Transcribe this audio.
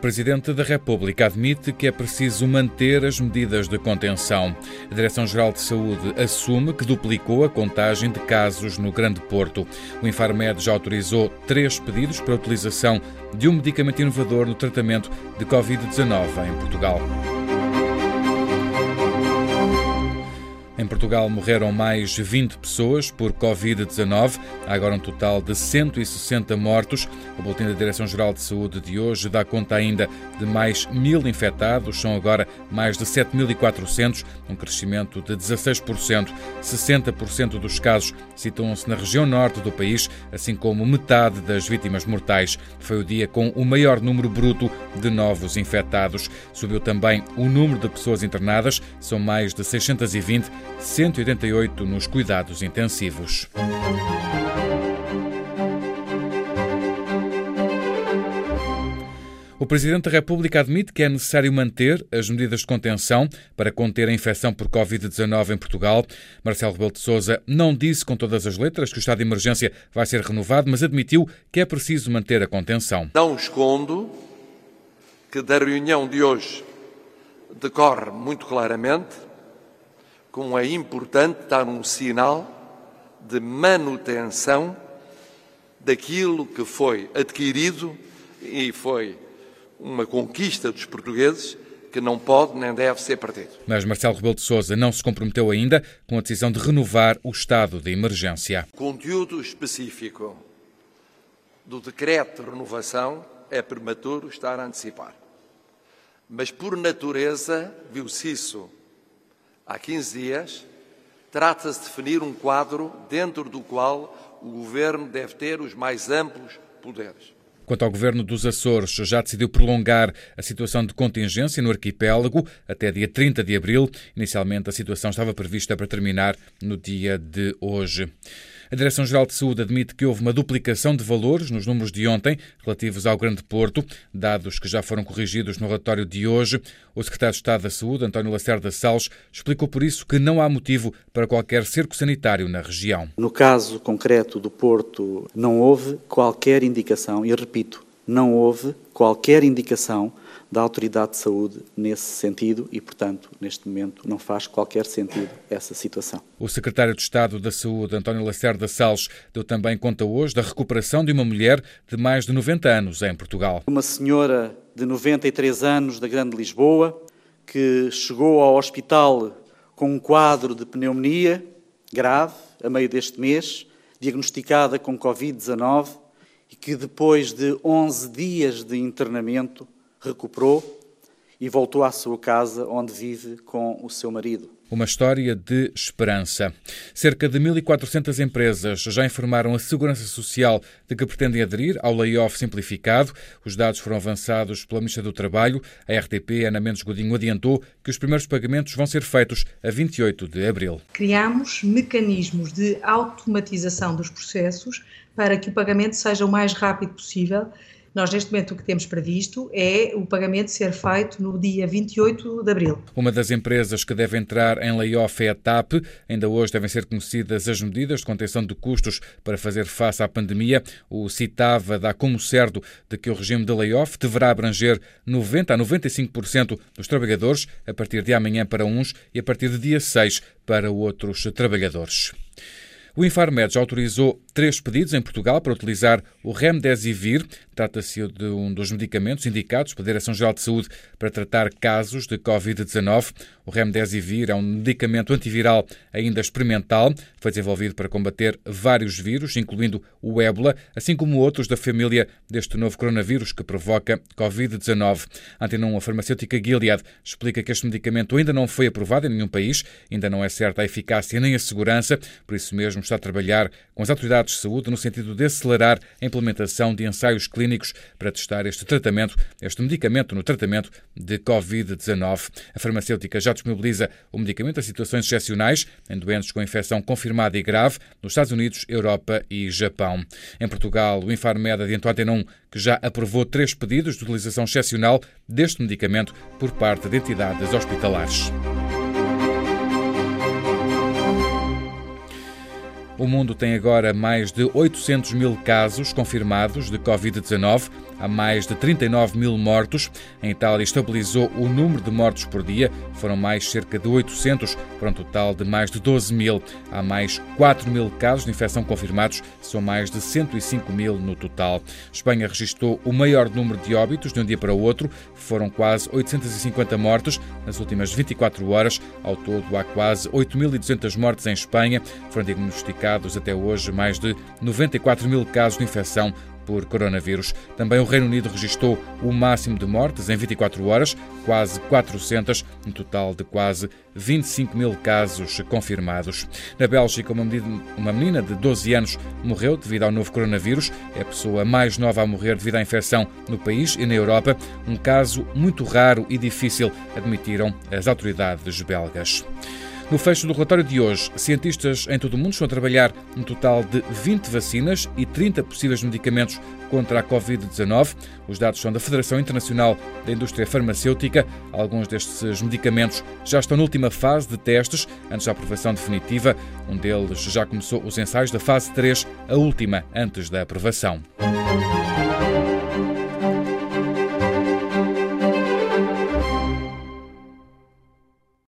Presidente da República admite que é preciso manter as medidas de contenção. A Direção-Geral de Saúde assume que duplicou a contagem de casos no Grande Porto. O Infarmed já autorizou três pedidos para a utilização de um medicamento inovador no tratamento de Covid-19 em Portugal. Em Portugal morreram mais 20 pessoas por Covid-19. Há agora um total de 160 mortos. O Boletim da Direção-Geral de Saúde de hoje dá conta ainda de mais mil infectados. São agora mais de 7.400, um crescimento de 16%. 60% dos casos situam-se na região norte do país, assim como metade das vítimas mortais. Foi o dia com o maior número bruto de novos infectados. Subiu também o número de pessoas internadas, são mais de 620 188 nos cuidados intensivos. O Presidente da República admite que é necessário manter as medidas de contenção para conter a infecção por Covid-19 em Portugal. Marcelo Rebelo de Sousa não disse com todas as letras que o estado de emergência vai ser renovado, mas admitiu que é preciso manter a contenção. Não escondo que da reunião de hoje decorre muito claramente como é importante dar um sinal de manutenção daquilo que foi adquirido e foi uma conquista dos portugueses que não pode nem deve ser perdido. Mas Marcelo Rebelo de Sousa não se comprometeu ainda com a decisão de renovar o estado de emergência. Conteúdo específico do decreto de renovação é prematuro estar a antecipar. Mas por natureza viu-se isso há 15 dias, trata-se de definir um quadro dentro do qual o Governo deve ter os mais amplos poderes. Quanto ao governo dos Açores, já decidiu prolongar a situação de contingência no arquipélago até dia 30 de abril. Inicialmente, a situação estava prevista para terminar no dia de hoje. A Direção-Geral de Saúde admite que houve uma duplicação de valores nos números de ontem relativos ao Grande Porto, dados que já foram corrigidos no relatório de hoje. O Secretário de Estado da Saúde, António Lacerda Salles, explicou por isso que não há motivo para qualquer cerco sanitário na região. No caso concreto do Porto, não houve qualquer indicação, e repito, não houve qualquer indicação da Autoridade de Saúde nesse sentido e, portanto, neste momento não faz qualquer sentido essa situação. O secretário de Estado da Saúde, António Lacerda Salles, deu também conta hoje da recuperação de uma mulher de mais de 90 anos em Portugal. Uma senhora de 93 anos da Grande Lisboa que chegou ao hospital com um quadro de pneumonia grave a meio deste mês, diagnosticada com Covid-19 e que depois de 11 dias de internamento recuperou e voltou à sua casa, onde vive com o seu marido. Uma história de esperança. Cerca de 1.400 empresas já informaram a Segurança Social de que pretendem aderir ao layoff simplificado. Os dados foram avançados pela Ministra do Trabalho. A RTP, Ana Mendes Godinho, adiantou que os primeiros pagamentos vão ser feitos a 28 de abril. Criamos mecanismos de automatização dos processos para que o pagamento seja o mais rápido possível nós, neste momento, o que temos previsto é o pagamento ser feito no dia 28 de abril. Uma das empresas que deve entrar em layoff é a TAP. Ainda hoje devem ser conhecidas as medidas de contenção de custos para fazer face à pandemia. O Citava dá como certo de que o regime de layoff deverá abranger 90 a 95% dos trabalhadores a partir de amanhã para uns e a partir de dia 6 para outros trabalhadores. O Infarmed já autorizou três pedidos em Portugal para utilizar o Remdesivir. Trata-se de um dos medicamentos indicados pela Direção-Geral de Saúde para tratar casos de Covid-19. O Remdesivir é um medicamento antiviral ainda experimental. Foi desenvolvido para combater vários vírus, incluindo o ébola, assim como outros da família deste novo coronavírus que provoca Covid-19. A Antena a farmacêutica Gilead, explica que este medicamento ainda não foi aprovado em nenhum país, ainda não é certa a eficácia nem a segurança, por isso mesmo está a trabalhar com as autoridades de saúde no sentido de acelerar a implementação de ensaios clínicos para testar este tratamento, este medicamento no tratamento de Covid-19. A farmacêutica já disponibiliza o medicamento a situações excepcionais em doentes com infecção confirmada e grave nos Estados Unidos, Europa e Japão. Em Portugal, o Infarmed adiantou ontem 1 que já aprovou três pedidos de utilização excepcional deste medicamento por parte de entidades hospitalares. O mundo tem agora mais de 800 mil casos confirmados de Covid-19. há mais de 39 mil mortos. Em Itália estabilizou o número de mortos por dia, foram mais cerca de 800, para um total de mais de 12 mil. Há mais 4 mil casos de infecção confirmados, são mais de 105 mil no total. Espanha registrou o maior número de óbitos de um dia para o outro, foram quase 850 mortos nas últimas 24 horas. Ao todo, há quase 8.200 mortes em Espanha. Foram diagnosticados até hoje mais de 94 mil casos de infecção por coronavírus. Também o Reino Unido registrou o máximo de mortes em 24 horas, quase 400, um total de quase 25 mil casos confirmados. Na Bélgica, uma, uma menina de 12 anos morreu devido ao novo coronavírus. É a pessoa mais nova a morrer devido à infecção no país e na Europa. Um caso muito raro e difícil, admitiram as autoridades belgas. No fecho do relatório de hoje, cientistas em todo o mundo estão a trabalhar um total de 20 vacinas e 30 possíveis medicamentos contra a Covid-19. Os dados são da Federação Internacional da Indústria Farmacêutica. Alguns destes medicamentos já estão na última fase de testes, antes da aprovação definitiva. Um deles já começou os ensaios da fase 3, a última antes da aprovação.